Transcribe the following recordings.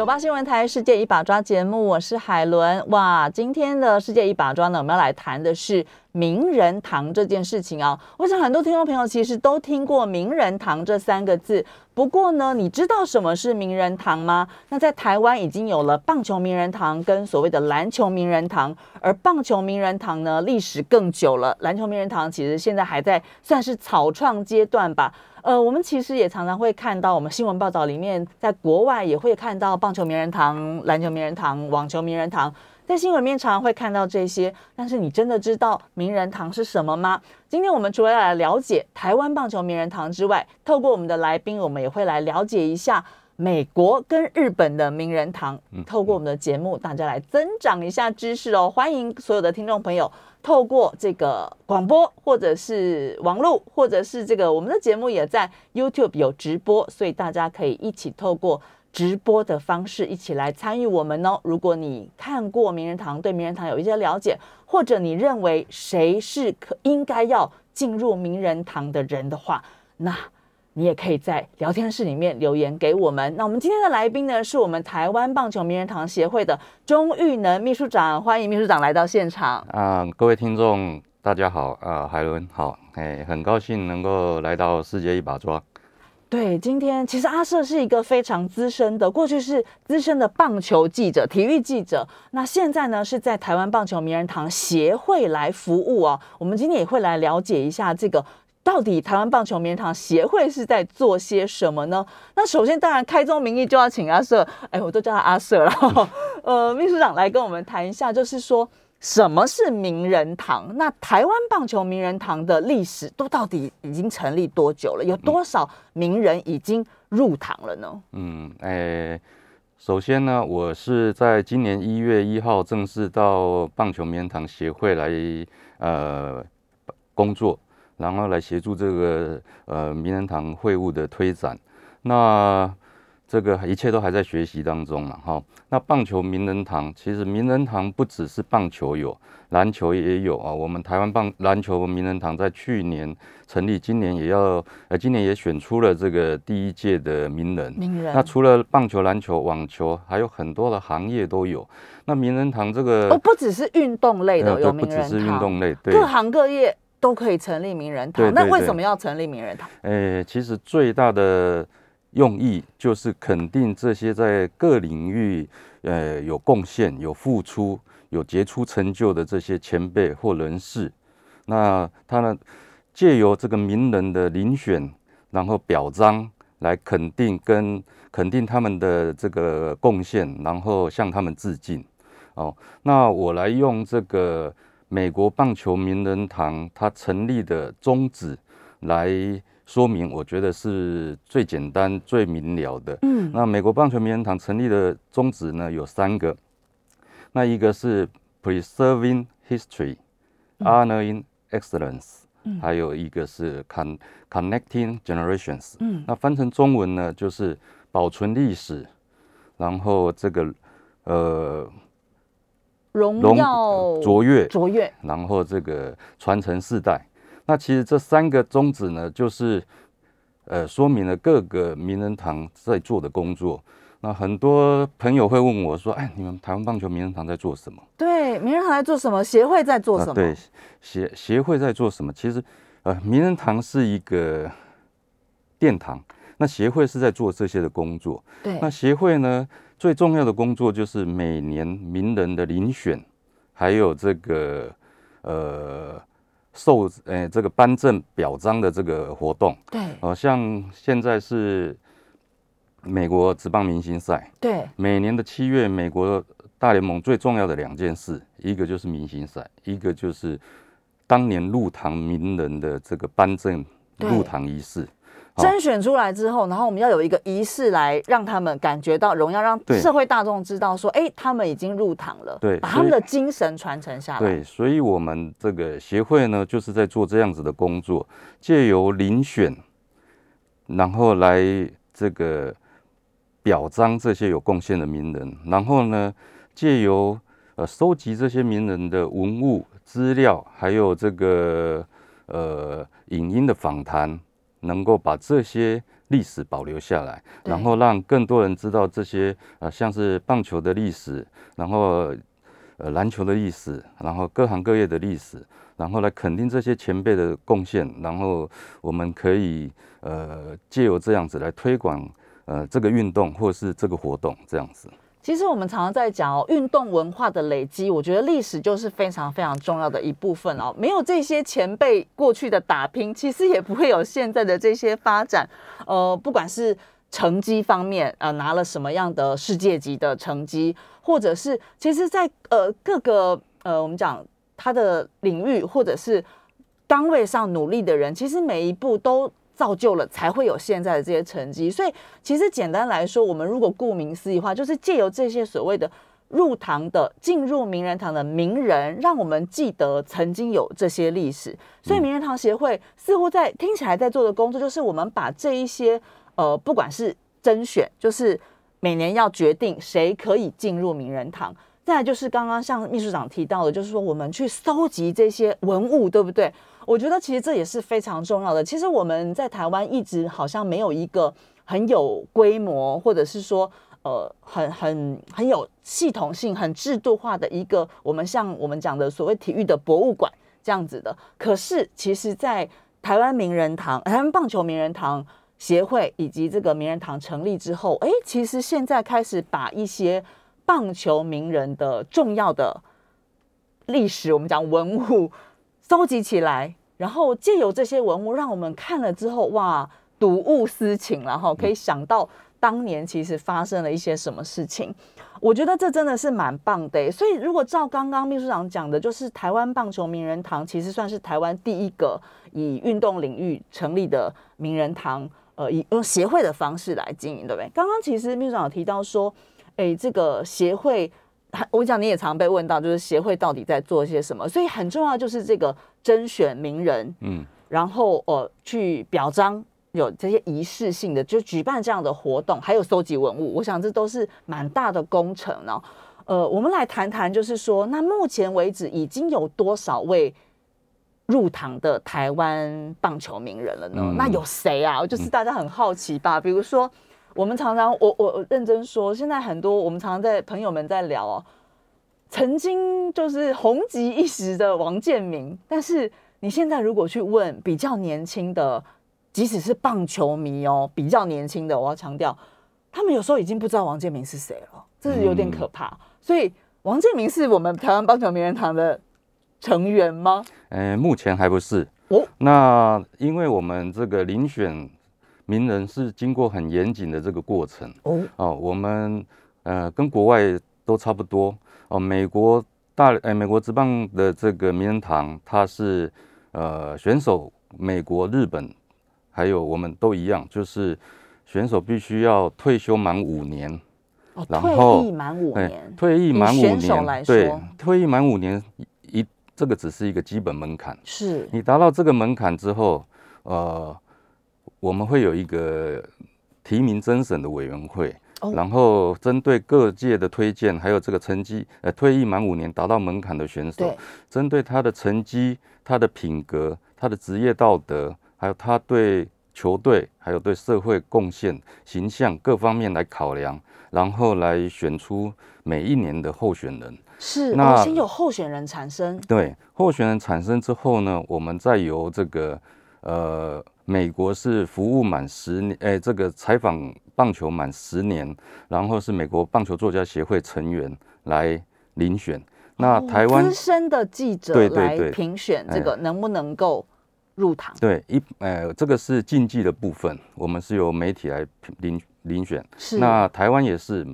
九八新闻台《世界一把抓》节目，我是海伦。哇，今天的《世界一把抓》呢，我们要来谈的是名人堂这件事情啊。我想很多听众朋友其实都听过“名人堂”这三个字，不过呢，你知道什么是名人堂吗？那在台湾已经有了棒球名人堂跟所谓的篮球名人堂，而棒球名人堂呢，历史更久了，篮球名人堂其实现在还在算是草创阶段吧。呃，我们其实也常常会看到，我们新闻报道里面，在国外也会看到棒球名人堂、篮球名人堂、网球名人堂，在新闻里面常常会看到这些。但是你真的知道名人堂是什么吗？今天我们除了要来了解台湾棒球名人堂之外，透过我们的来宾，我们也会来了解一下美国跟日本的名人堂。透过我们的节目，大家来增长一下知识哦。欢迎所有的听众朋友。透过这个广播，或者是网络，或者是这个我们的节目也在 YouTube 有直播，所以大家可以一起透过直播的方式一起来参与我们哦。如果你看过名人堂，对名人堂有一些了解，或者你认为谁是可应该要进入名人堂的人的话，那。你也可以在聊天室里面留言给我们。那我们今天的来宾呢，是我们台湾棒球名人堂协会的钟玉能秘书长，欢迎秘书长来到现场。啊，各位听众，大家好啊，海伦好，哎，很高兴能够来到世界一把抓。对，今天其实阿瑟是一个非常资深的，过去是资深的棒球记者、体育记者，那现在呢是在台湾棒球名人堂协会来服务哦。我们今天也会来了解一下这个。到底台湾棒球名人堂协会是在做些什么呢？那首先，当然开宗明义就要请阿瑟，哎，我都叫他阿瑟了。呃，秘书长来跟我们谈一下，就是说什么是名人堂？那台湾棒球名人堂的历史都到底已经成立多久了？有多少名人已经入堂了呢？嗯，哎，首先呢，我是在今年一月一号正式到棒球名人堂协会来呃工作。然后来协助这个呃名人堂会务的推展，那这个一切都还在学习当中嘛哈。那棒球名人堂其实名人堂不只是棒球有，篮球也有啊。我们台湾棒篮球名人堂在去年成立，今年也要呃今年也选出了这个第一届的名人。名人。那除了棒球、篮球、网球，还有很多的行业都有。那名人堂这个哦，不只是运动类的，有名人堂，不只是运动类，对，各行各业。都可以成立名人堂，对对对，那为什么要成立名人堂？诶，其实最大的用意就是肯定这些在各领域呃有贡献、有付出、有杰出成就的这些前辈或人士。那他呢，借由这个名人的遴选，然后表彰来肯定跟肯定他们的这个贡献，然后向他们致敬。哦，那我来用这个。美国棒球名人堂它成立的宗旨来说明，我觉得是最简单、最明了的。嗯，那美国棒球名人堂成立的宗旨呢，有三个，那一个是 preserving history, honoring excellence，还有一个是 con connecting generations。嗯，那翻成中文呢，就是保存历史，然后这个呃。荣耀卓越，卓越，然后这个传承世代。那其实这三个宗旨呢，就是呃，说明了各个名人堂在做的工作。那很多朋友会问我说：“哎，你们台湾棒球名人堂在做什么？”对，名人堂在做什么？协会在做什么？对，协协会在做什么？其实，呃，名人堂是一个殿堂，那协会是在做这些的工作。对，那协会呢？最重要的工作就是每年名人的遴选，还有这个呃授呃这个颁证表彰的这个活动。对，好、呃、像现在是美国职棒明星赛。对，每年的七月，美国大联盟最重要的两件事，一个就是明星赛，一个就是当年入堂名人的这个颁证入堂仪式。甄选出来之后，然后我们要有一个仪式来让他们感觉到荣耀，让社会大众知道说，哎，他们已经入堂了，对，把他们的精神传承下来。对，所以我们这个协会呢，就是在做这样子的工作，借由遴选，然后来这个表彰这些有贡献的名人，然后呢，借由呃收集这些名人的文物资料，还有这个呃影音的访谈，能够把这些历史保留下来，然后让更多人知道这些呃像是棒球的历史，然后呃篮球的历史，然后各行各业的历史，然后来肯定这些前辈的贡献，然后我们可以呃借由这样子来推广。呃，这个运动或是这个活动这样子，其实我们常常在讲哦，运动文化的累积，我觉得历史就是非常非常重要的一部分哦。没有这些前辈过去的打拼，其实也不会有现在的这些发展。呃，不管是成绩方面，呃，拿了什么样的世界级的成绩，或者是其实在呃各个呃我们讲他的领域或者是岗位上努力的人，其实每一步都。造就了才会有现在的这些成绩，所以其实简单来说，我们如果顾名思义的话，就是借由这些所谓的入堂的进入名人堂的名人，让我们记得曾经有这些历史。所以名人堂协会似乎在听起来在做的工作，就是我们把这一些呃，不管是甄选，就是每年要决定谁可以进入名人堂，再来就是刚刚像秘书长提到的，就是说我们去搜集这些文物，对不对？我觉得其实这也是非常重要的。其实我们在台湾一直好像没有一个很有规模，或者是说呃很很很有系统性、很制度化的一个我们像我们讲的所谓体育的博物馆这样子的。可是其实，在台湾名人堂、台湾棒球名人堂协会以及这个名人堂成立之后，哎，其实现在开始把一些棒球名人的重要的历史，我们讲文物。收集起来，然后借由这些文物，让我们看了之后，哇，睹物思情，然后可以想到当年其实发生了一些什么事情。我觉得这真的是蛮棒的。所以，如果照刚刚秘书长讲的，就是台湾棒球名人堂其实算是台湾第一个以运动领域成立的名人堂，呃，以用协会的方式来经营，对不对？刚刚其实秘书长有提到说，哎，这个协会。我讲你也常被问到，就是协会到底在做些什么？所以很重要就是这个甄选名人，嗯，然后呃去表彰有这些仪式性的，就举办这样的活动，还有搜集文物，我想这都是蛮大的工程呢。呃，我们来谈谈，就是说，那目前为止已经有多少位入堂的台湾棒球名人了呢？嗯、那有谁啊？就是大家很好奇吧，嗯、比如说。我们常常，我我认真说，现在很多我们常常在朋友们在聊哦，曾经就是红极一时的王建民，但是你现在如果去问比较年轻的，即使是棒球迷哦，比较年轻的，我要强调，他们有时候已经不知道王建民是谁了，这是有点可怕。所以王建民是我们台湾棒球名人堂的成员吗？呃，目前还不是哦。那因为我们这个遴选。名人是经过很严谨的这个过程。哦，哦，我们呃跟国外都差不多。哦。美国大呃美国职棒的这个名人堂，它是呃选手，美国、日本还有我们都一样，就是选手必须要退休满五年，哦，然后退役满五年，退役满五年，对，退役满五年一这个只是一个基本门槛，是。你达到这个门槛之后，呃。我们会有一个提名甄审的委员会，然后针对各界的推荐，还有这个成绩，呃，退役满五年达到门槛的选手，针对他的成绩、他的品格、他的职业道德，还有他对球队、还有对社会贡献、形象各方面来考量，然后来选出每一年的候选人。是，那先有候选人产生。对，候选人产生之后呢，我们再由这个呃。美国是服务满十年，哎，这个采访棒球满十年，然后是美国棒球作家协会成员来遴选。那台湾资深的记者来评选这个能不能够入堂？对，一，呃，这个是竞技的部分，我们是由媒体来遴遴选。是。那台湾也是，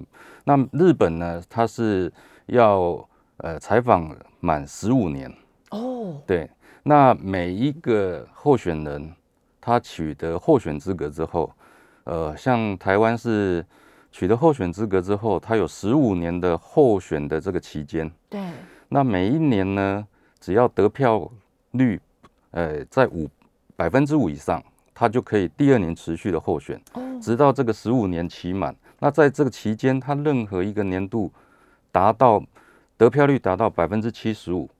那日本呢？他是要呃采访满十五年。哦。对，那每一个候选人。他取得候选资格之后，呃，像台湾是取得候选资格之后，他有十五年的候选的这个期间。对。那每一年呢，只要得票率，呃，在五百分之五以上，他就可以第二年持续的候选。哦。直到这个十五年期满。那在这个期间，他任何一个年度达到得票率达到百分之七十五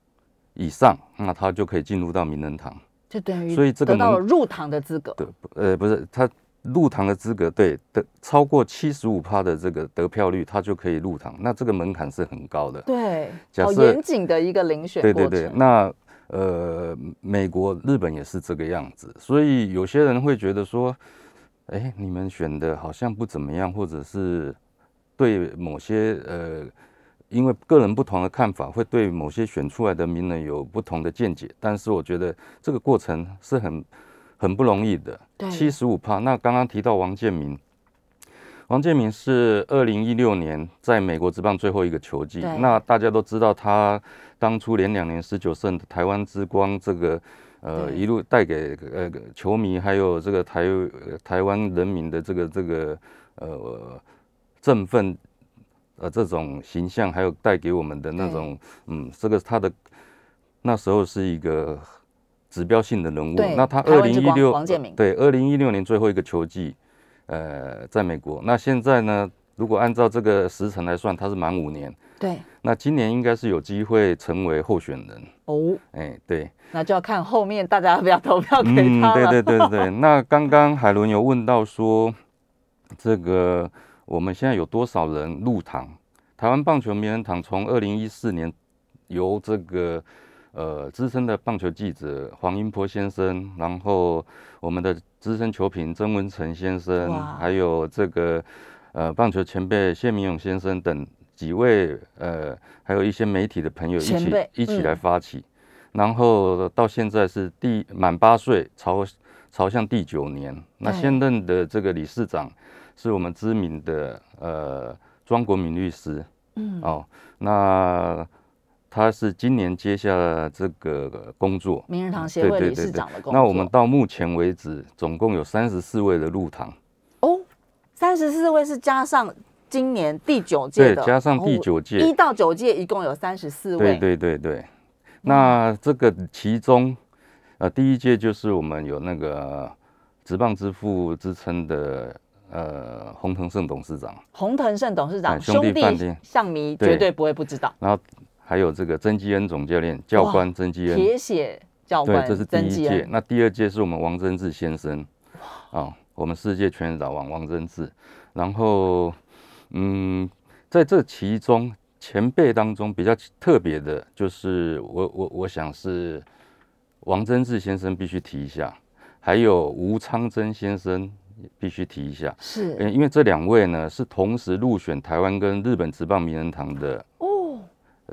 以上，那他就可以进入到名人堂，就等于所以这个得到了入堂的资格。对，呃，不是他。入堂的资格，对的，超过七十五趴的这个得票率，他就可以入堂。那这个门槛是很高的，对，好严谨的一个遴选。对对对，那呃，美国、日本也是这个样子，所以有些人会觉得说，哎，你们选的好像不怎么样，或者是对某些呃，因为个人不同的看法，会对某些选出来的名人有不同的见解。但是我觉得这个过程是很。很不容易的，七十五趴。那刚刚提到王建民，王建民是二零一六年在美国职棒最后一个球季。那大家都知道，他当初连两年十九胜的台湾之光，这个呃一路带给呃球迷还有这个台台湾人民的这个这个呃振奋呃这种形象，还有带给我们的那种嗯，这个他的那时候是一个。指标性的人物，那他二零一六对二零一六年最后一个球季，呃，在美国。那现在呢，如果按照这个时辰来算，他是满五年。对，那今年应该是有机会成为候选人哦。哎，对，那就要看后面大家要不要投票给他了。嗯，对对对对。那刚刚海伦有问到说，这个我们现在有多少人入堂？台湾棒球名人堂从二零一四年由这个。呃，资深的棒球记者黄英波先生，然后我们的资深球评曾文成先生，还有这个呃棒球前辈谢明勇先生等几位呃，还有一些媒体的朋友一起一起来发起，然后到现在是第满八岁，朝朝向第九年。那现任的这个理事长是我们知名的呃庄国敏律师，嗯，哦，那。他是今年接下了这个工作，名人堂协会理事长的工作。那我们到目前为止，总共有三十四位的入堂。哦，三十四位是加上今年第九届的，对，加上第九届，一到九届一共有三十四位。对对对对。那这个其中，呃，第一届就是我们有那个职棒之父之称的呃洪腾盛董事长。洪腾盛董事长，兄弟象迷绝对不会不知道。然后。还有这个曾基恩总教练、教官曾基恩，铁血教官，对，这是第一届。那第二届是我们王贞治先生，啊、哦，我们世界拳老王王贞治。然后，嗯，在这其中前辈当中比较特别的，就是我我我想是王贞治先生必须提一下，还有吴昌珍先生必须提一下，是，因为这两位呢是同时入选台湾跟日本职棒名人堂的哦。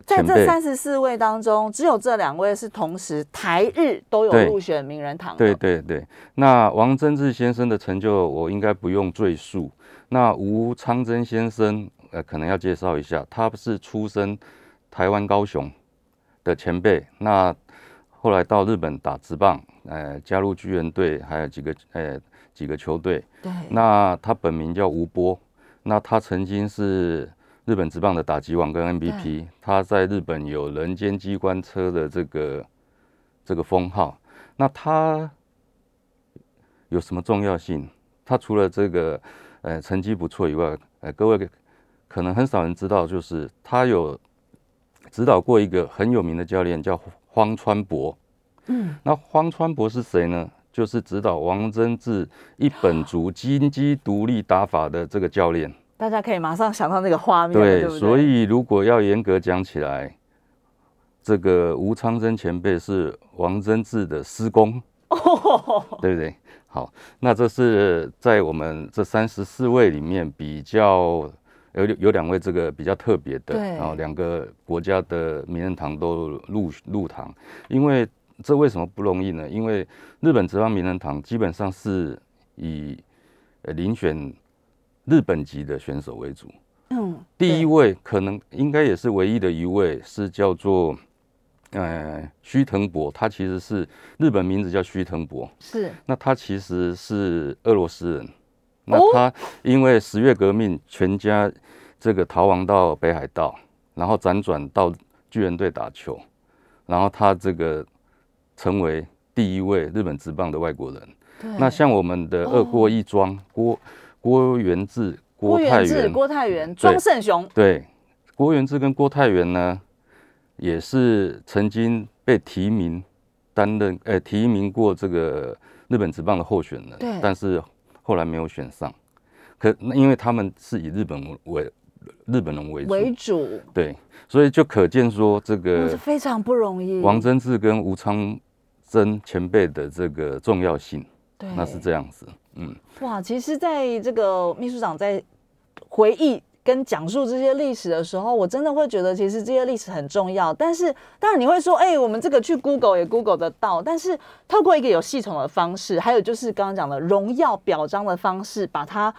在这三十四位当中，只有这两位是同时台日都有入选名人堂。对对对，那王贞治先生的成就我应该不用赘述。那吴昌珍先生，呃，可能要介绍一下，他是出生台湾高雄的前辈，那后来到日本打职棒，呃，加入巨人队，还有几个呃几个球队。对。那他本名叫吴波，那他曾经是。日本职棒的打击王跟 MVP，他在日本有人间机关车的这个这个封号。那他有什么重要性？他除了这个呃成绩不错以外，呃各位可能很少人知道，就是他有指导过一个很有名的教练，叫荒川博。嗯，那荒川博是谁呢？就是指导王贞治一本 足金鸡独立打法的这个教练。大家可以马上想到那个画面，对，对对，所以如果要严格讲起来，这个吴昌珍前辈是王贞治的师公，哦，对不对？好，那这是在我们这三十四位里面比较有有两位这个比较特别的，然后两个国家的名人堂都入入堂，因为这为什么不容易呢？因为日本职棒名人堂基本上是以呃遴选。日本籍的选手为主，嗯，第一位可能应该也是唯一的一位是叫做，呃，须藤博，他其实是日本名字叫须藤博，是，那他其实是俄罗斯人，那他因为十月革命，全家这个逃亡到北海道，然后辗转到巨人队打球，然后他这个成为第一位日本职棒的外国人，那像我们的二郭一庄郭。郭元志、郭元志、郭泰元、庄胜雄。对，郭元志跟郭泰元呢，也是曾经被提名担任，呃，提名过这个日本职棒的候选人，但是后来没有选上。可那因为他们是以日本为日本人为主，为主，对，所以就可见说这个非常不容易。王贞治跟吴昌珍前辈的这个重要性，对，那是这样子，嗯，哇，其实在这个秘书长在回忆跟讲述这些历史的时候，我真的会觉得其实这些历史很重要。但是当然你会说，哎、欸，我们这个去 Google 也 Google 得到，但是透过一个有系统的方式，还有就是刚刚讲的荣耀表彰的方式，把它。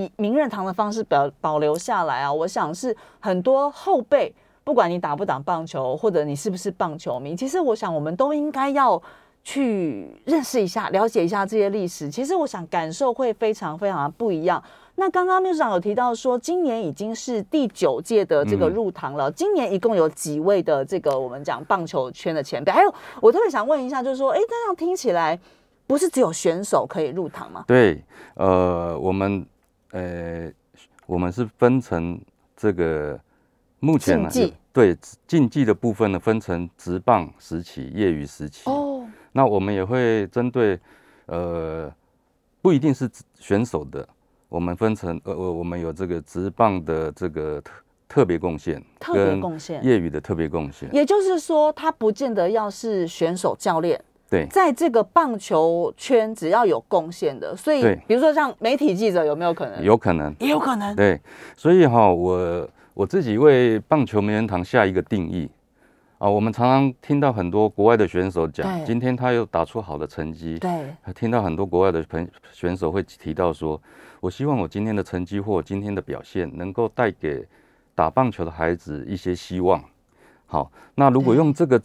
以名人堂的方式保保留下来啊，我想是很多后辈，不管你打不打棒球，或者你是不是棒球迷，其实我想我们都应该要去认识一下、了解一下这些历史。其实我想感受会非常非常不一样。那刚刚秘书长有提到说，今年已经是第九届的这个入堂了。嗯、今年一共有几位的这个我们讲棒球圈的前辈？还有我特别想问一下，就是说，哎，这样听起来不是只有选手可以入堂吗？对，呃，我们。呃，我们是分成这个目前呢，对竞技的部分呢，分成职棒时期、业余时期。哦，那我们也会针对呃，不一定是选手的，我们分成呃，我们有这个职棒的这个特特别贡献，特别贡献，业余的特别贡献。也就是说，他不见得要是选手、教练。对，在这个棒球圈，只要有贡献的，所以比如说像媒体记者，有没有可能？有可能，也有可能。对，所以哈，我我自己为棒球名人堂下一个定义啊，我们常常听到很多国外的选手讲，今天他又打出好的成绩，对，听到很多国外的朋选手会提到说，我希望我今天的成绩或我今天的表现，能够带给打棒球的孩子一些希望。好，那如果用这个。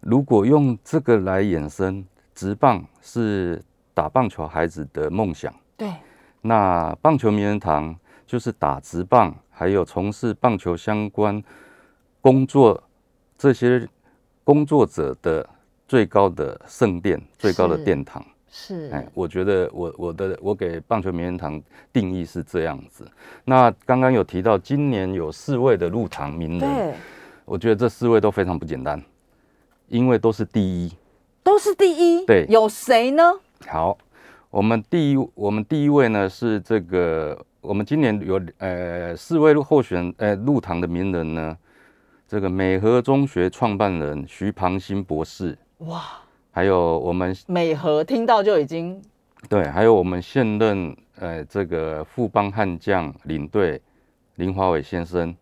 如果用这个来衍生，直棒是打棒球孩子的梦想。对。那棒球名人堂就是打直棒，还有从事棒球相关工作这些工作者的最高的圣殿，最高的殿堂。是。哎，我觉得我我的我给棒球名人堂定义是这样子。那刚刚有提到今年有四位的入堂名人，对。我觉得这四位都非常不简单。因为都是第一，都是第一。对，有谁呢？好，我们第一，我们第一位呢是这个，我们今年有呃四位候选呃入堂的名人呢，这个美和中学创办人徐庞新博士。哇，还有我们美和听到就已经对，还有我们现任呃这个富邦悍将领队林华伟先生，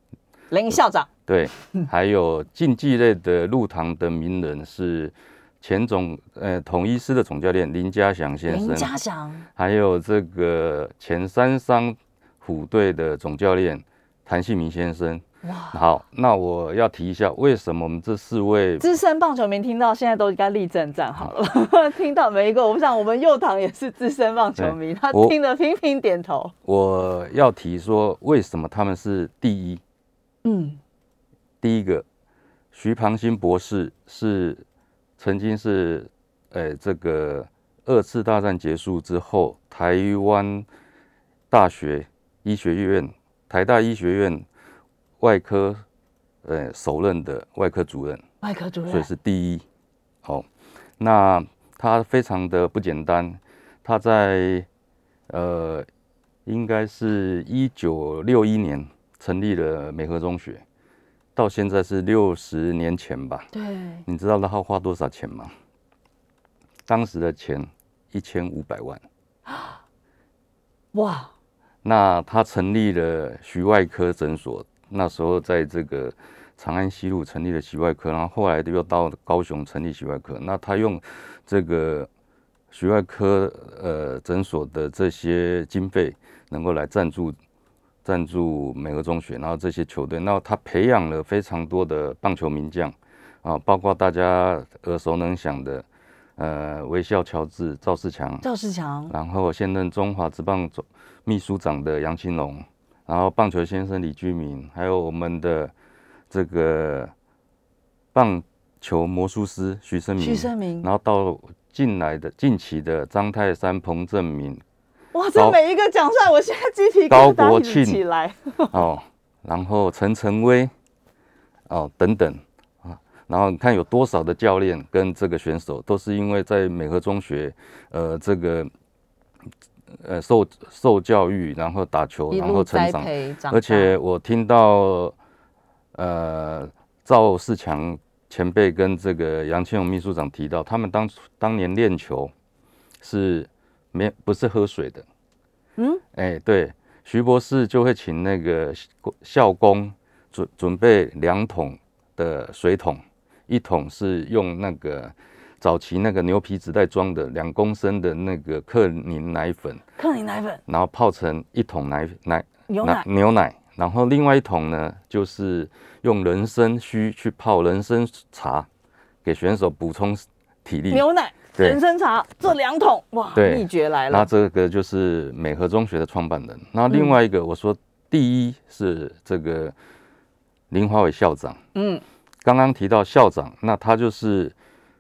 林校长。对，还有竞技类的入堂的名人是前总呃统一狮的总教练林家祥先生，林家祥，还有这个前三商虎队的总教练谭信明先生。哇，好，那我要提一下，为什么我们这四位资深棒球迷听到现在都应该立正站好了，听到每一个，我想我们右堂也是资深棒球迷，他听得频频点头。我要提说，为什么他们是第一？嗯。第一个，徐庞新博士是曾经是，呃、欸，这个二次大战结束之后，台湾大学医学院、台大医学院外科，呃、欸，首任的外科主任，外科主任，所以是第一。好，那他非常的不简单，他在呃，应该是一九六一年成立了美和中学。到现在是六十年前吧？对，你知道他花多少钱吗？当时的钱一千五百万。哇！那他成立了徐外科诊所，那时候在这个长安西路成立了徐外科，然后后来又到高雄成立徐外科。那他用这个徐外科呃诊所的这些经费，能够来赞助。赞助美和中学，然后这些球队，那他培养了非常多的棒球名将啊，包括大家耳熟能详的呃，微笑乔治、赵世强、赵世强，然后现任中华职棒总秘书长的杨清龙，然后棒球先生李居明，还有我们的这个棒球魔术师徐生明，徐生明，然后到近来的近期的张泰山、彭政闵。哇，这每一个讲出来，我现在鸡皮疙瘩一起来。哦，然后陈晨威，哦等等啊，然后你看有多少的教练跟这个选手，都是因为在美和中学，呃，这个呃受受教育，然后打球，然后成长。而且我听到，呃，赵世强前辈跟这个杨庆勇秘书长提到，他们当初当年练球是。没不是喝水的，嗯，哎、欸，对，徐博士就会请那个校工准准备两桶的水桶，一桶是用那个早期那个牛皮纸袋装的两公升的那个克宁奶粉，克宁奶粉，然后泡成一桶奶奶牛奶牛奶，然后另外一桶呢，就是用人参须去泡人参茶，给选手补充体力，牛奶。人参茶这两桶哇，秘诀来了。那这个就是美和中学的创办人。那另外一个，我说第一是这个林华伟校长。嗯，刚刚提到校长，那他就是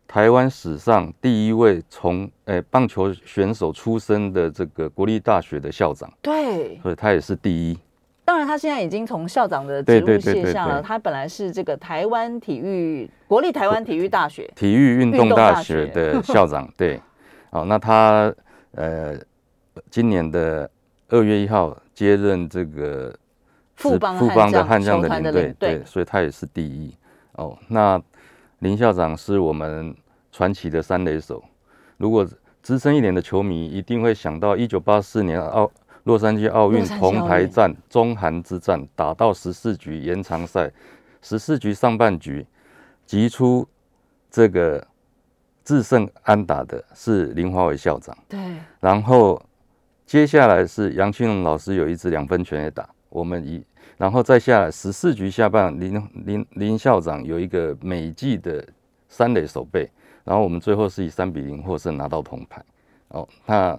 台湾史上第一位从诶棒球选手出身的这个国立大学的校长。对，所以他也是第一。当然，他现在已经从校长的职务卸下了。他本来是这个台湾体育国立台湾体育大学体育运动大学的 校长。对，好，那他呃，今年的二月一号接任这个富邦富邦的悍将的领队，对，所以他也是第一。哦，那林校长是我们传奇的三垒手。如果资深一点的球迷一定会想到一九八四年奥。洛杉矶奥运铜牌战，中韩之战打到十四局延长赛，十四局上半局击出这个制胜安打的是林华伟校长。对，然后接下来是杨庆龙老师有一支两分全垒打，我们以然后再下来十四局下半林林林校长有一个美记的三垒守备，然后我们最后是以三比零获胜拿到铜牌。哦，那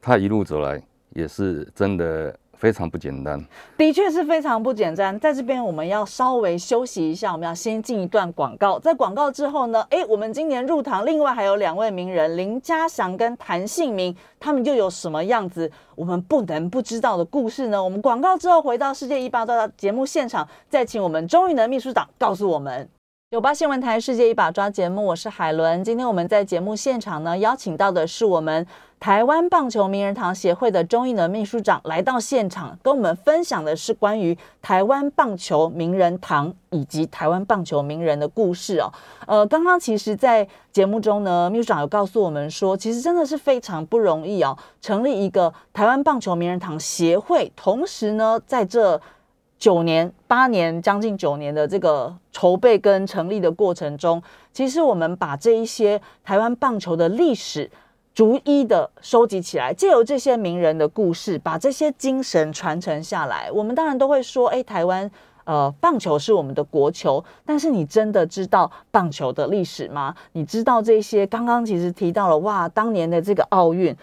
他一路走来。也是真的非常不简单，的确是非常不简单。在这边我们要稍微休息一下，我们要先进一段广告。在广告之后呢，诶，我们今年入堂另外还有两位名人林嘉祥跟谭姓明，他们又有什么样子我们不能不知道的故事呢？我们广告之后回到世界一把抓的节目现场，再请我们钟宇能秘书长告诉我们。九八新闻台世界一把抓节目，我是海伦。今天我们在节目现场呢，邀请到的是我们台湾棒球名人堂协会的钟义能秘书长来到现场，跟我们分享的是关于台湾棒球名人堂以及台湾棒球名人的故事哦。呃，刚刚其实，在节目中呢，秘书长有告诉我们说，其实真的是非常不容易哦，成立一个台湾棒球名人堂协会，同时呢，在这。九年、八年、将近九年的这个筹备跟成立的过程中，其实我们把这一些台湾棒球的历史逐一的收集起来，借由这些名人的故事，把这些精神传承下来。我们当然都会说，哎，台湾呃棒球是我们的国球，但是你真的知道棒球的历史吗？你知道这些？刚刚其实提到了，哇，当年的这个奥运，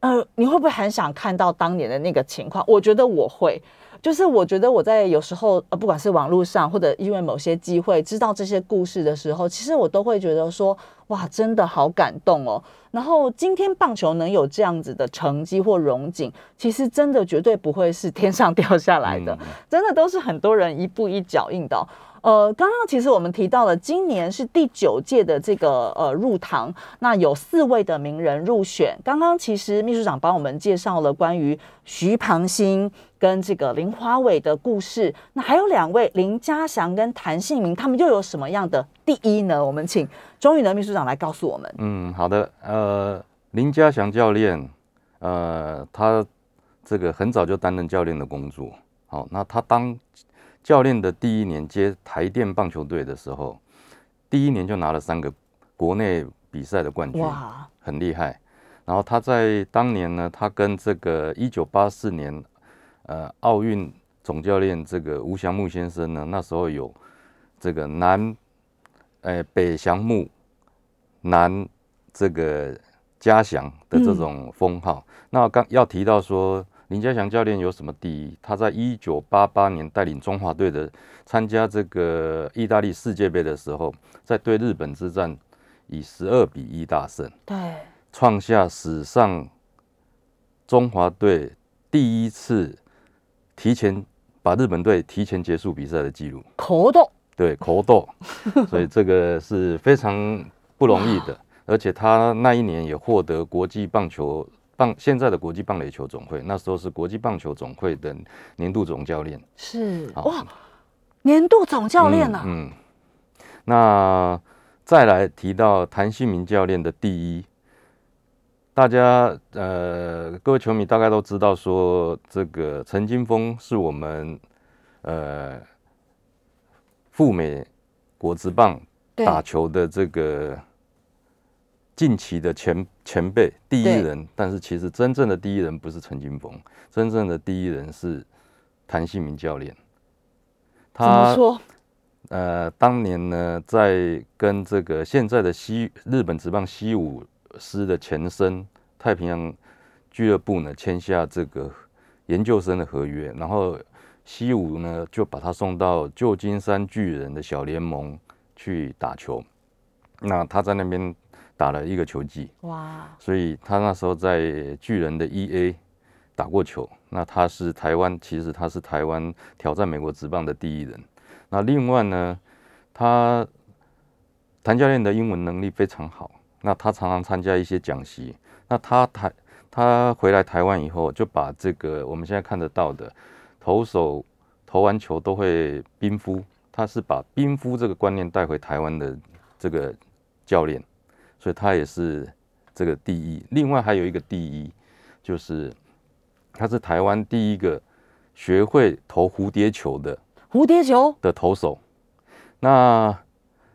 呃，你会不会很想看到当年的那个情况？我觉得我会。就是我觉得我在有时候呃，不管是网络上或者因为某些机会知道这些故事的时候，其实我都会觉得说，哇，真的好感动哦。然后今天棒球能有这样子的成绩或荣景，其实真的绝对不会是天上掉下来的，真的都是很多人一步一脚印的哦。呃，刚刚其实我们提到了，今年是第九届的这个呃入堂，那有四位的名人入选。刚刚其实秘书长帮我们介绍了关于徐庞欣跟这个林华伟的故事，那还有两位林嘉祥跟谭信明，他们又有什么样的第一呢？我们请钟宇的秘书长来告诉我们。嗯，好的，呃，林嘉祥教练，呃，他这个很早就担任教练的工作，好，那他当。教练的第一年接台电棒球队的时候，第一年就拿了三个国内比赛的冠军，哇，很厉害。然后他在当年呢，他跟这个一九八四年呃奥运总教练这个吴祥木先生呢，那时候有这个南呃北祥木南这个嘉祥的这种封号。嗯、那刚要提到说。林家祥教练有什么第一？他在一九八八年带领中华队的参加这个意大利世界杯的时候，在对日本之战以十二比一大胜，对，创下史上中华队第一次提前把日本队提前结束比赛的记录。口斗，对，口斗，所以这个是非常不容易的。而且他那一年也获得国际棒球棒现在的国际棒垒球总会，那时候是国际棒球总会的年度总教练。是哇，年度总教练呐、啊嗯。嗯，那再来提到谭信明教练的第一，大家呃各位球迷大概都知道说，这个陈金峰是我们呃赴美国职棒打球的这个。近期的前前辈第一人，但是其实真正的第一人不是陈金峰，真正的第一人是谭信明教练。他说？呃，当年呢，在跟这个现在的西日本职棒西武师的前身太平洋俱乐部呢签下这个研究生的合约，然后西武呢就把他送到旧金山巨人的小联盟去打球。那他在那边。打了一个球季，哇！所以他那时候在巨人的 EA 打过球。那他是台湾，其实他是台湾挑战美国职棒的第一人。那另外呢，他谭教练的英文能力非常好。那他常常参加一些讲习。那他台他回来台湾以后，就把这个我们现在看得到的投手投完球都会冰敷，他是把冰敷这个观念带回台湾的这个教练。所以他也是这个第一。另外还有一个第一，就是他是台湾第一个学会投蝴蝶球的蝴蝶球的投手。那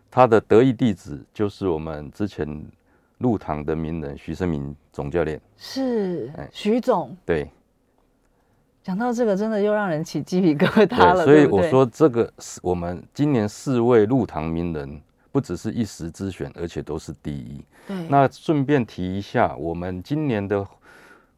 他的得意弟子就是我们之前入堂的名人徐生明总教练。是，徐总。对。讲到这个，真的又让人起鸡皮疙瘩了。所以我说，这个是我们今年四位入堂名人。不只是一时之选，而且都是第一。对，那顺便提一下，我们今年的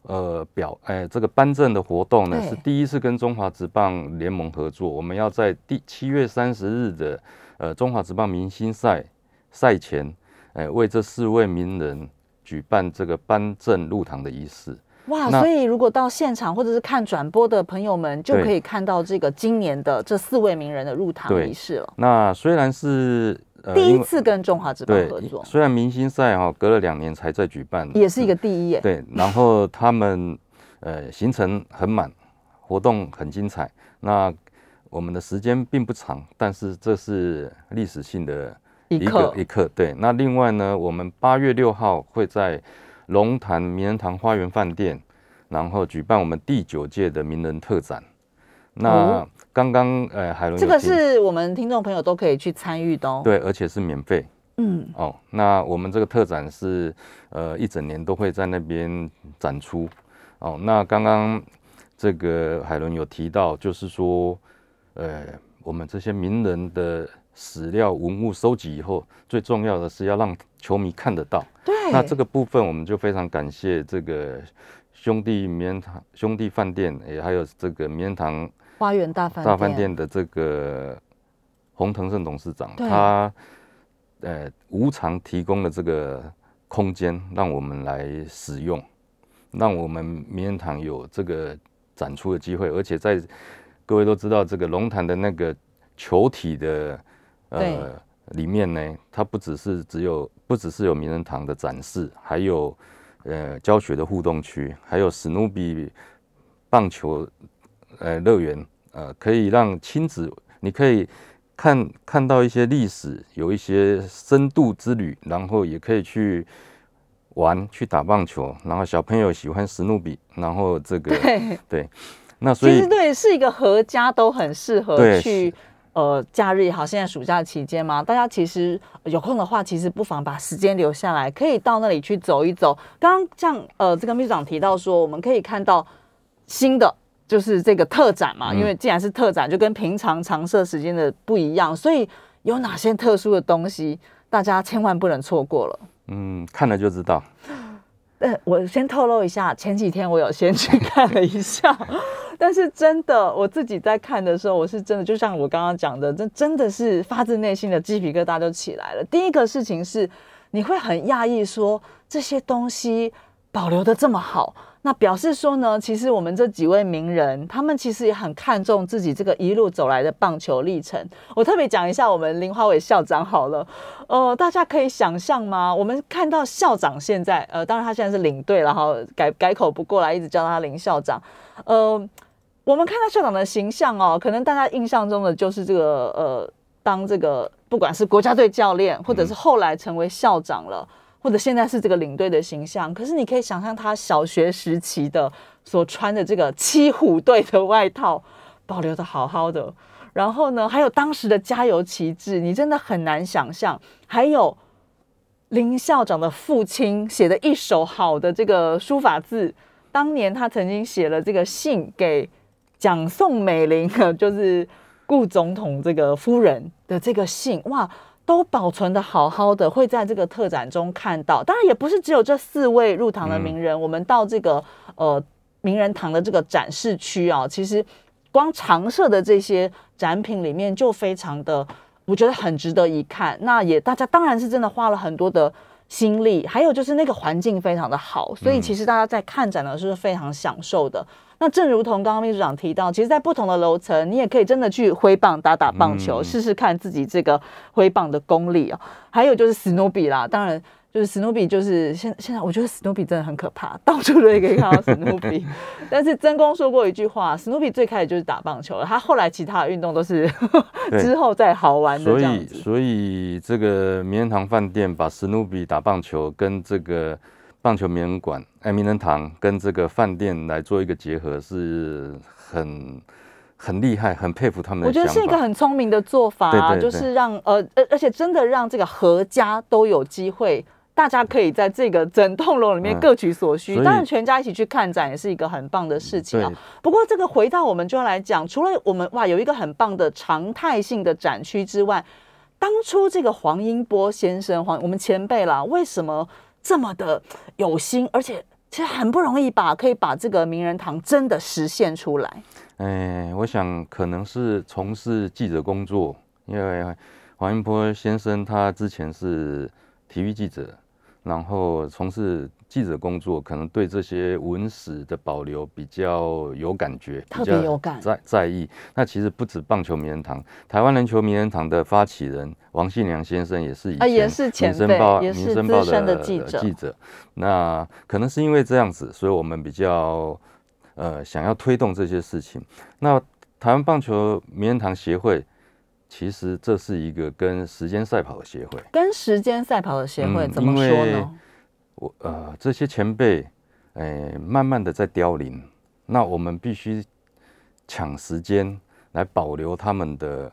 呃表，哎，这个颁证的活动呢，是第一次跟中华职棒联盟合作。我们要在第七月三十日的呃中华职棒明星赛赛前，哎，为这四位名人举办这个颁证入堂的仪式。哇，所以如果到现场或者是看转播的朋友们，就可以看到这个今年的这四位名人的入堂仪式了。那虽然是。呃、第一次跟中华职棒合作，虽然明星赛哈隔了两年才再举办，也是一个第一耶。对，然后他们呃行程很满，活动很精彩。那我们的时间并不长，但是这是历史性的一个一刻，一刻。对，那另外呢，我们八月六号会在龙潭名人堂花园饭店，然后举办我们第九届的名人特展。那刚刚呃，海伦，这个是我们听众朋友都可以去参与的哦。对，而且是免费。嗯。哦，那我们这个特展是呃一整年都会在那边展出。哦，那刚刚这个海伦有提到，就是说，呃，我们这些名人的史料文物收集以后，最重要的是要让球迷看得到。对。那这个部分我们就非常感谢这个兄弟名人堂兄弟饭店，也还有这个名人堂。花园大饭大饭店的这个洪腾盛董事长，他呃无偿提供了这个空间，让我们来使用，让我们名人堂有这个展出的机会，而且在各位都知道，这个龙潭的那个球体的呃里面呢，它不只是只有不只是有名人堂的展示，还有呃教学的互动区，还有史努比棒球。呃，乐园，呃，可以让亲子，你可以看看到一些历史，有一些深度之旅，然后也可以去玩，去打棒球，然后小朋友喜欢史努比，然后这个对，对，那所以其实对，是一个合家都很适合去，呃，假日也好，现在暑假期间嘛，大家其实有空的话，其实不妨把时间留下来，可以到那里去走一走。刚刚像呃，这个秘书长提到说，我们可以看到新的。就是这个特展嘛，因为既然是特展，就跟平常常设时间的不一样，所以有哪些特殊的东西，大家千万不能错过了。嗯，看了就知道。呃，我先透露一下，前几天我有先去看了一下，但是真的我自己在看的时候，我是真的就像我刚刚讲的，这真的是发自内心的鸡皮疙瘩就起来了。第一个事情是，你会很讶异说这些东西保留的这么好。那表示说呢，其实我们这几位名人，他们其实也很看重自己这个一路走来的棒球历程。我特别讲一下我们林华伟校长好了，呃，大家可以想象吗？我们看到校长现在，呃，当然他现在是领队了哈，改改口不过来，一直叫他林校长。呃，我们看到校长的形象哦，可能大家印象中的就是这个呃，当这个不管是国家队教练，或者是后来成为校长了。嗯或者现在是这个领队的形象，可是你可以想象他小学时期的所穿的这个七虎队的外套，保留的好好的。然后呢，还有当时的加油旗帜，你真的很难想象。还有林校长的父亲写的一手好的这个书法字，当年他曾经写了这个信给蒋宋美龄，就是顾总统这个夫人的这个信，哇！都保存得好好的，会在这个特展中看到。当然，也不是只有这四位入堂的名人。我们到这个呃名人堂的这个展示区啊，其实光常设的这些展品里面就非常的，我觉得很值得一看。那也大家当然是真的花了很多的心力，还有就是那个环境非常的好，所以其实大家在看展的时候是非常享受的。那正如同刚刚秘书长提到，其实，在不同的楼层，你也可以真的去挥棒打打棒球，试试看自己这个挥棒的功力啊。还有就是史努比啦，当然就是史努比，就是现现在我觉得史努比真的很可怕，到处都可以看到史努比。但是曾公说过一句话，史努比最开始就是打棒球了，他后来其他的运动都是 之后再好玩的。所以，所以这个名人堂饭店把史努比打棒球跟这个。棒球名人馆、哎，名人堂跟这个饭店来做一个结合，是很很厉害，很佩服他们的。我觉得是一个很聪明的做法啊，就是让呃，而而且真的让这个合家都有机会，大家可以在这个整栋楼里面各取所需。当然，全家一起去看展也是一个很棒的事情啊。不过，这个回到我们就要来讲，除了我们哇有一个很棒的常态性的展区之外，当初这个黄英波先生，黄我们前辈啦，为什么？这么的有心，而且其实很不容易吧，可以把这个名人堂真的实现出来。哎，我想可能是从事记者工作，因为黄云波先生他之前是体育记者，然后从事。记者工作可能对这些文史的保留比较有感觉，特别有感，在在意。那其实不止棒球名人堂，台湾篮球名人堂的发起人王信良先生也是以前民生报民生报的记者。记者，那可能是因为这样子，所以我们比较呃想要推动这些事情。那台湾棒球名人堂协会，其实这是一个跟时间赛跑的协会，跟时间赛跑的协会怎么说呢？我呃，这些前辈，哎，慢慢的在凋零，那我们必须抢时间来保留他们的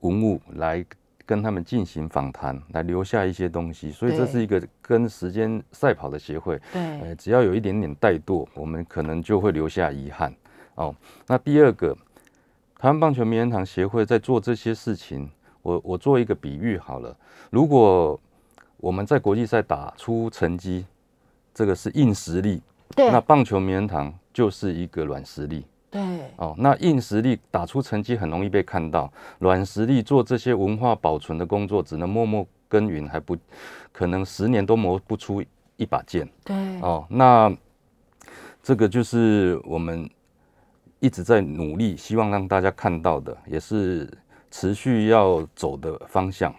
文物，来跟他们进行访谈，来留下一些东西。所以这是一个跟时间赛跑的协会。对，哎，只要有一点点怠惰，我们可能就会留下遗憾。哦，那第二个，台湾棒球名人堂协会在做这些事情，我我做一个比喻好了，如果。我们在国际赛打出成绩，这个是硬实力。对。那棒球名人堂就是一个软实力。对。哦，那硬实力打出成绩很容易被看到，软实力做这些文化保存的工作，只能默默耕耘，还不可能十年都磨不出一把剑。对。哦，那这个就是我们一直在努力，希望让大家看到的，也是持续要走的方向。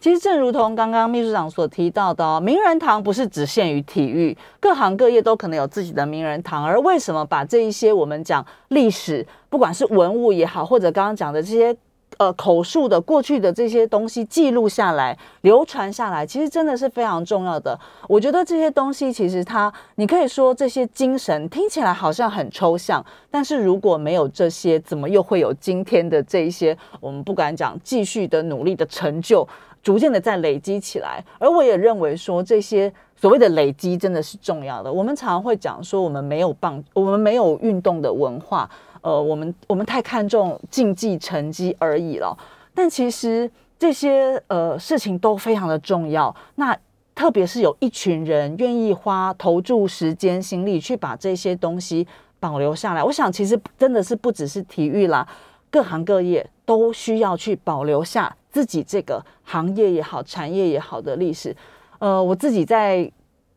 其实正如同刚刚秘书长所提到的哦，名人堂不是只限于体育，各行各业都可能有自己的名人堂。而为什么把这一些我们讲历史，不管是文物也好，或者刚刚讲的这些呃口述的过去的这些东西记录下来、流传下来，其实真的是非常重要的。我觉得这些东西其实它，你可以说这些精神听起来好像很抽象，但是如果没有这些，怎么又会有今天的这一些我们不敢讲继续的努力的成就？逐渐的在累积起来，而我也认为说这些所谓的累积真的是重要的。我们常常会讲说，我们没有棒，我们没有运动的文化，呃，我们我们太看重竞技成绩而已了。但其实这些呃事情都非常的重要。那特别是有一群人愿意花投注时间心力去把这些东西保留下来，我想其实真的是不只是体育啦，各行各业都需要去保留下。自己这个行业也好，产业也好的历史，呃，我自己在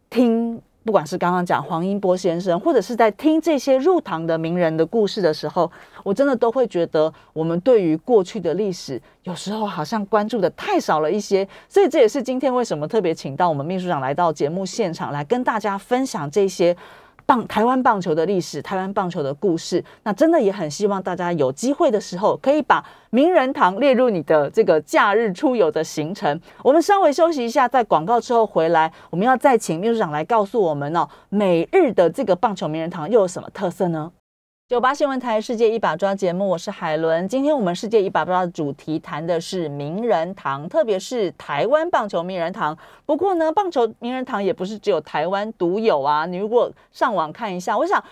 听不管是刚刚讲黄英波先生，或者是在听这些入堂的名人的故事的时候，我真的都会觉得，我们对于过去的历史，有时候好像关注的太少了一些。所以这也是今天为什么特别请到我们秘书长来到节目现场，来跟大家分享这些。棒台湾棒球的历史，台湾棒球的故事，那真的也很希望大家有机会的时候，可以把名人堂列入你的这个假日出游的行程。我们稍微休息一下，在广告之后回来，我们要再请秘书长来告诉我们哦，每日的这个棒球名人堂又有什么特色呢？九八新闻台世界一把抓节目，我是海伦。今天我们世界一把抓的主题谈的是名人堂，特别是台湾棒球名人堂。不过呢，棒球名人堂也不是只有台湾独有啊。你如果上网看一下，我想。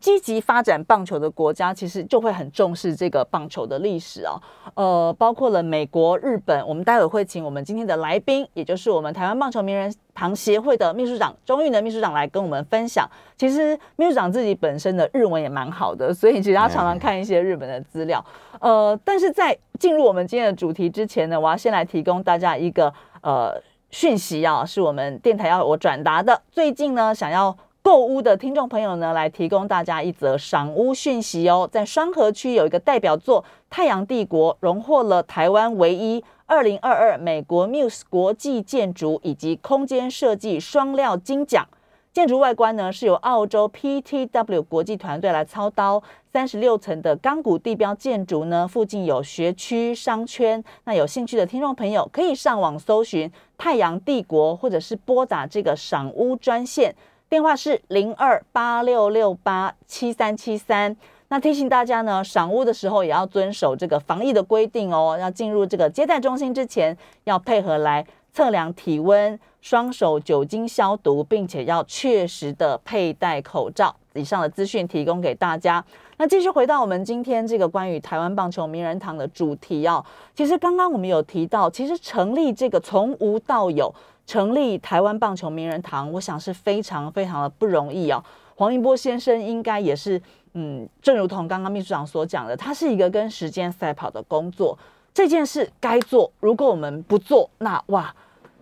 积极发展棒球的国家，其实就会很重视这个棒球的历史哦。呃，包括了美国、日本。我们待会会请我们今天的来宾，也就是我们台湾棒球名人堂协会的秘书长钟玉能秘书长来跟我们分享。其实秘书长自己本身的日文也蛮好的，所以其实他常常看一些日本的资料。呃，但是在进入我们今天的主题之前呢，我要先来提供大家一个呃讯息啊，是我们电台要我转达的。最近呢，想要。购屋的听众朋友呢，来提供大家一则赏屋讯息哦。在双和区有一个代表作《太阳帝国》，荣获了台湾唯一二零二二美国 Muse 国际建筑以及空间设计双料金奖。建筑外观呢，是由澳洲 PTW 国际团队来操刀，三十六层的钢骨地标建筑呢，附近有学区商圈。那有兴趣的听众朋友可以上网搜寻《太阳帝国》，或者是拨打这个赏屋专线。电话是零二八六六八七三七三。那提醒大家呢，赏屋的时候也要遵守这个防疫的规定哦。要进入这个接待中心之前，要配合来测量体温，双手酒精消毒，并且要确实的佩戴口罩。以上的资讯提供给大家。那继续回到我们今天这个关于台湾棒球名人堂的主题哦。其实刚刚我们有提到，其实成立这个从无到有。成立台湾棒球名人堂，我想是非常非常的不容易哦。黄一波先生应该也是，嗯，正如同刚刚秘书长所讲的，他是一个跟时间赛跑的工作。这件事该做，如果我们不做，那哇，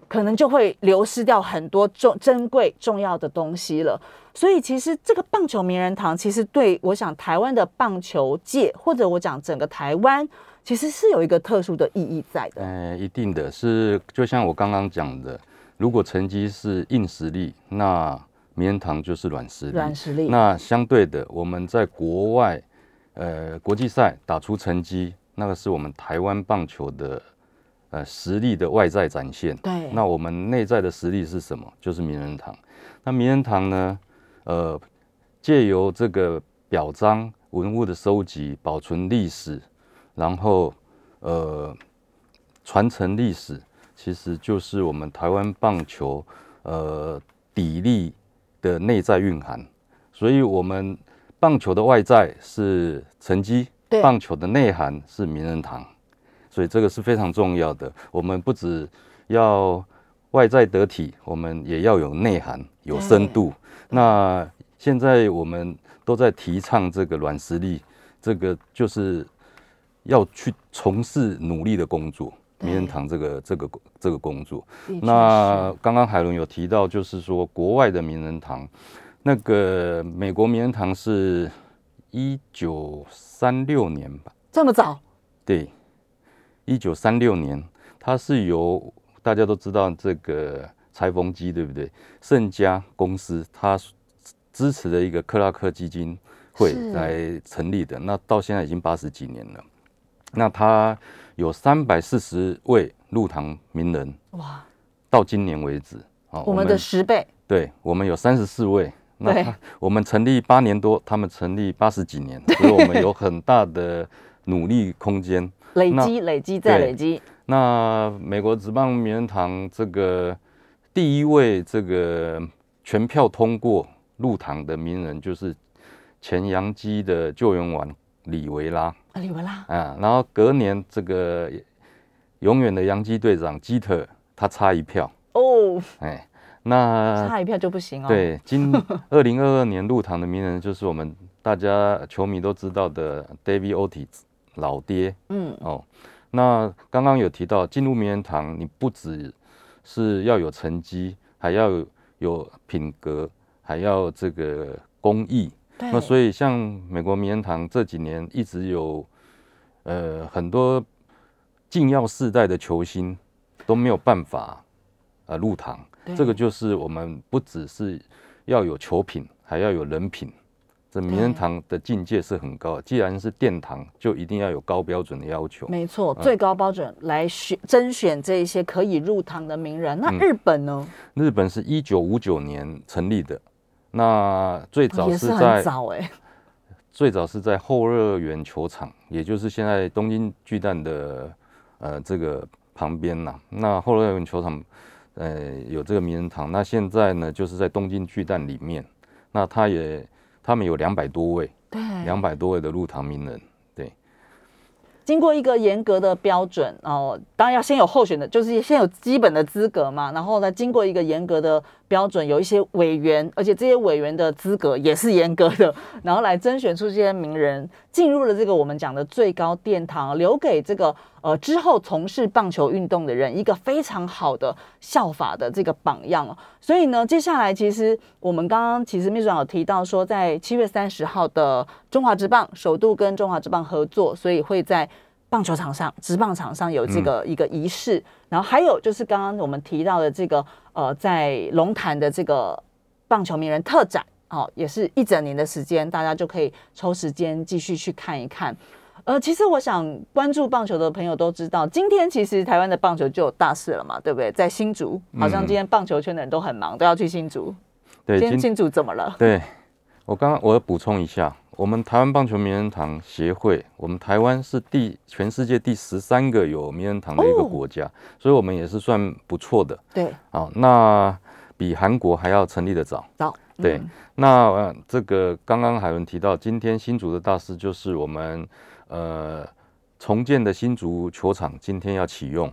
可能就会流失掉很多重珍贵重要的东西了。所以，其实这个棒球名人堂，其实对我想台湾的棒球界，或者我讲整个台湾，其实是有一个特殊的意义在的。嗯，一定的是，就像我刚刚讲的。如果成绩是硬实力，那名人堂就是软实力。软实力。那相对的，我们在国外，呃，国际赛打出成绩，那个是我们台湾棒球的呃实力的外在展现。对。那我们内在的实力是什么？就是名人堂。那名人堂呢？呃，借由这个表彰文物的收集、保存历史，然后呃传承历史。其实就是我们台湾棒球，呃，底力的内在蕴含。所以，我们棒球的外在是成绩，棒球的内涵是名人堂。所以，这个是非常重要的。我们不只要外在得体，我们也要有内涵、有深度。那现在我们都在提倡这个软实力，这个就是要去从事努力的工作。名人堂这个这个这个工作，那刚刚海伦有提到，就是说国外的名人堂，那个美国名人堂是一九三六年吧？这么早？对，一九三六年，它是由大家都知道这个裁缝机对不对？盛家公司它支持的一个克拉克基金会来成立的，那到现在已经八十几年了，那它。有三百四十位入堂名人哇，到今年为止啊，我们的十倍。对，我们有三十四位。那 我们成立八年多，他们成立八十几年，所以我们有很大的努力空间。累积、累积再累积。那美国职棒名人堂这个第一位这个全票通过入堂的名人，就是前洋基的救援王李维拉。啊，李维拉，啊，然后隔年这个永远的洋基队长基特，他差一票。哦，哎，那差一票就不行哦。对，今 二零二二年入堂的名人就是我们大家球迷都知道的 David Ortiz 老爹，嗯，哦，那刚刚有提到进入名人堂，你不只是要有成绩，还要有有品格，还要这个工艺。对。那所以像美国名人堂这几年一直有呃很多禁药世代的球星都没有办法呃入堂，这个就是我们不只是要有球品，还要有人品。这名人堂的境界是很高，既然是殿堂，就一定要有高标准的要求。没错，最高标准来选甄选这一些可以入堂的名人。那日本呢？嗯、日本是一九五九年成立的，那最早是在、最早是在后乐园球场，也就是现在东京巨蛋的呃这个旁边呐。那后乐园球场呃有这个名人堂，那现在呢就是在东京巨蛋里面，那他也。他们有两百多位，对，两百多位的入堂名人，对。经过一个严格的标准哦，当然要先有候选的，就是先有基本的资格嘛，然后呢，经过一个严格的。标准有一些委员，而且这些委员的资格也是严格的，然后来甄选出这些名人，进入了这个我们讲的最高殿堂，留给这个呃之后从事棒球运动的人一个非常好的效法的这个榜样。所以呢，接下来其实我们刚刚其实秘书长有提到说，在七月三十号的中华职棒首度跟中华职棒合作，所以会在。棒球场上，职棒场上有这个一个仪式，嗯，然后还有就是刚刚我们提到的这个呃，在龙潭的这个棒球名人特展，哦，也是一整年的时间，大家就可以抽时间继续去看一看。呃，其实我想关注棒球的朋友都知道，今天其实台湾的棒球就有大事了嘛，对不对？在新竹，好像今天棒球圈的人都很忙，都要去新竹。对，今天新竹怎么了？对，我刚刚我要补充一下。我们台湾棒球名人堂协会，我们台湾是第全世界第十三个有名人堂的一个国家，所以我们也是算不错的。对，好，那比韩国还要成立的早。早，对。那这个刚刚海伦提到，今天新竹的大事就是我们呃重建的新竹球场今天要启用。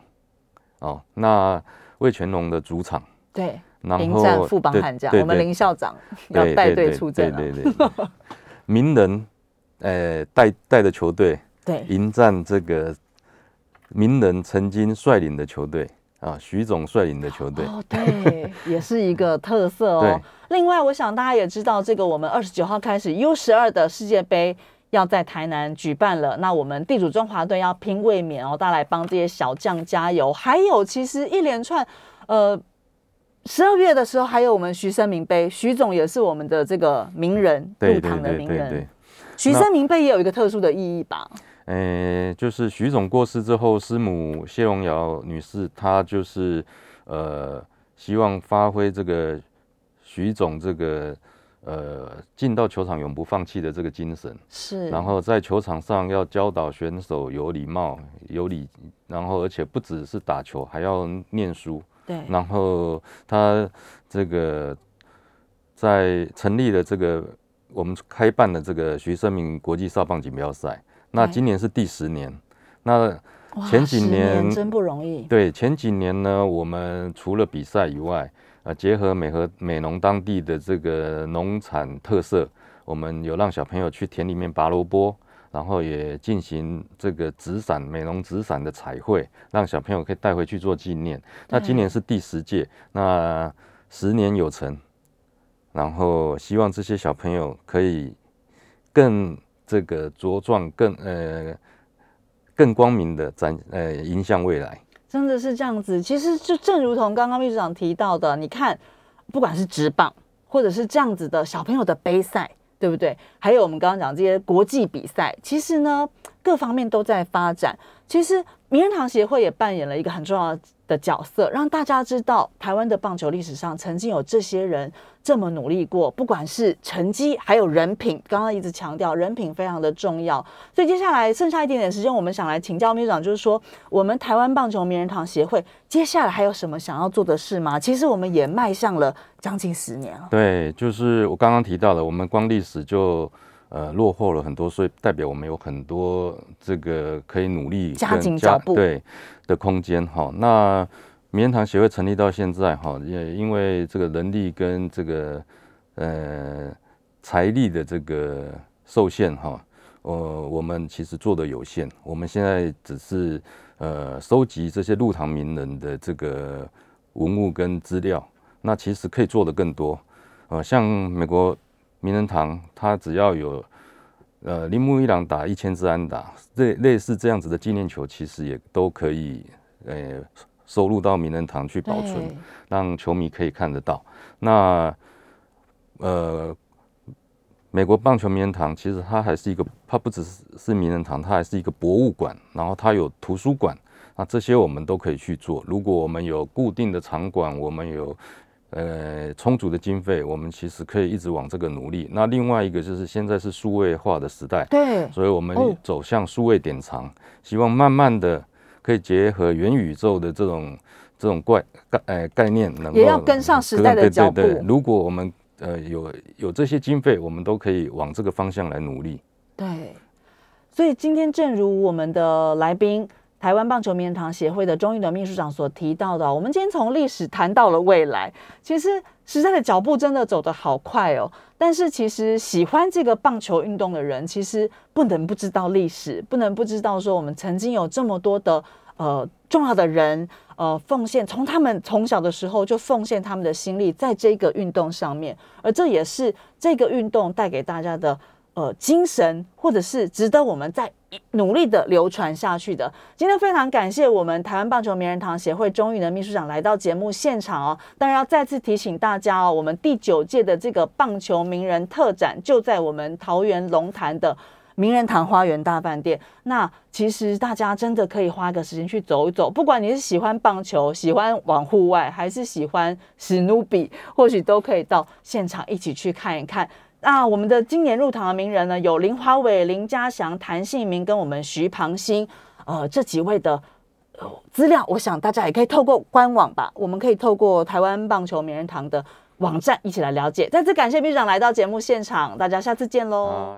哦，那魏全龙的主场。对。然后，林战富邦悍将，我们林校长要带队出征了。对对对。名人，呃，带带的球队，对，迎战这个名人曾经率领的球队啊，徐总率领的球队，哦，对，也是一个 特色哦。另外，我想大家也知道，这个我们二十九号开始 U 十二的世界杯要在台南举办了，那我们地主中华队要拼卫冕哦，大家来帮这些小将加油。还有，其实一连串，呃。十二月的时候，还有我们徐生明杯，徐总也是我们的这个名人入堂的名人。徐生明杯也有一个特殊的意义吧？呃，就是徐总过世之后，师母谢荣瑶女士，她就是呃，希望发挥这个徐总这个呃，进到球场永不放弃的这个精神。是。然后在球场上要教导选手有礼貌、有礼，然后而且不只是打球，还要念书。对，然后他这个在成立了这个我们开办的这个徐生明国际少棒锦标赛，那今年是第十年。那前几年，年真不容易。对，前几年呢，我们除了比赛以外，呃，结合美和美农当地的这个农产特色，我们有让小朋友去田里面拔萝卜。然后也进行这个纸伞美容纸伞的彩绘，让小朋友可以带回去做纪念。那今年是第十届，那十年有成，然后希望这些小朋友可以更这个茁壮，更呃更光明的展呃迎向未来。真的是这样子，其实就正如同刚刚秘书长提到的，你看，不管是直棒或者是这样子的小朋友的杯赛。对不对？还有我们刚刚讲这些国际比赛，其实呢，各方面都在发展。其实名人堂协会也扮演了一个很重要的的角色，让大家知道台湾的棒球历史上曾经有这些人这么努力过，不管是成绩还有人品。刚刚一直强调人品非常的重要，所以接下来剩下一点点时间，我们想来请教秘书长，就是说我们台湾棒球名人堂协会接下来还有什么想要做的事吗？其实我们也迈向了将近十年了。对，就是我刚刚提到的，我们光历史就。呃，落后了很多，所以代表我们有很多这个可以努力加紧脚步对的空间哈。那名人堂协会成立到现在哈，也因为这个人力跟这个呃财力的这个受限哈，呃，我们其实做的有限。我们现在只是呃收集这些入堂名人的这个文物跟资料，那其实可以做的更多。呃，像美国名人堂，它只要有呃铃木一朗打一千支安打，类类似这样子的纪念球，其实也都可以呃收入到名人堂去保存，让球迷可以看得到。那呃。美国棒球名人堂其实它还是一个，它不只是是名人堂，它还是一个博物馆，然后它有图书馆，那这些我们都可以去做。如果我们有固定的场馆，我们有呃充足的经费，我们其实可以一直往这个努力。那另外一个就是现在是数位化的时代，对，所以我们走向数位典藏，希望慢慢的可以结合元宇宙的这种这种怪概呃概念，能够也要跟上时代的脚步。对对对，如果我们呃，有有这些经费，我们都可以往这个方向来努力。对，所以今天正如我们的来宾，台湾棒球名人堂协会的钟育伦秘书长所提到的，我们今天从历史谈到了未来。其实时代的脚步真的走得好快哦。但是其实喜欢这个棒球运动的人，其实不能不知道历史，不能不知道说我们曾经有这么多的呃重要的人。呃，奉献从他们从小的时候就奉献他们的心力在这个运动上面，而这也是这个运动带给大家的呃精神，或者是值得我们在努力的流传下去的。今天非常感谢我们台湾棒球名人堂协会钟育伦秘书长来到节目现场哦。当然要再次提醒大家哦，我们第九届的这个棒球名人特展就在我们桃园龙潭的。名人堂花园大饭店，那其实大家真的可以花个时间去走一走。不管你是喜欢棒球、喜欢往户外，还是喜欢史努比，或许都可以到现场一起去看一看。那我们的今年入堂的名人呢，有林华伟、林嘉祥、谭信明跟我们徐庞欣，呃，这几位的资料，我想大家也可以透过官网吧，我们可以透过台湾棒球名人堂的网站一起来了解。再次感谢秘书长来到节目现场，大家下次见喽。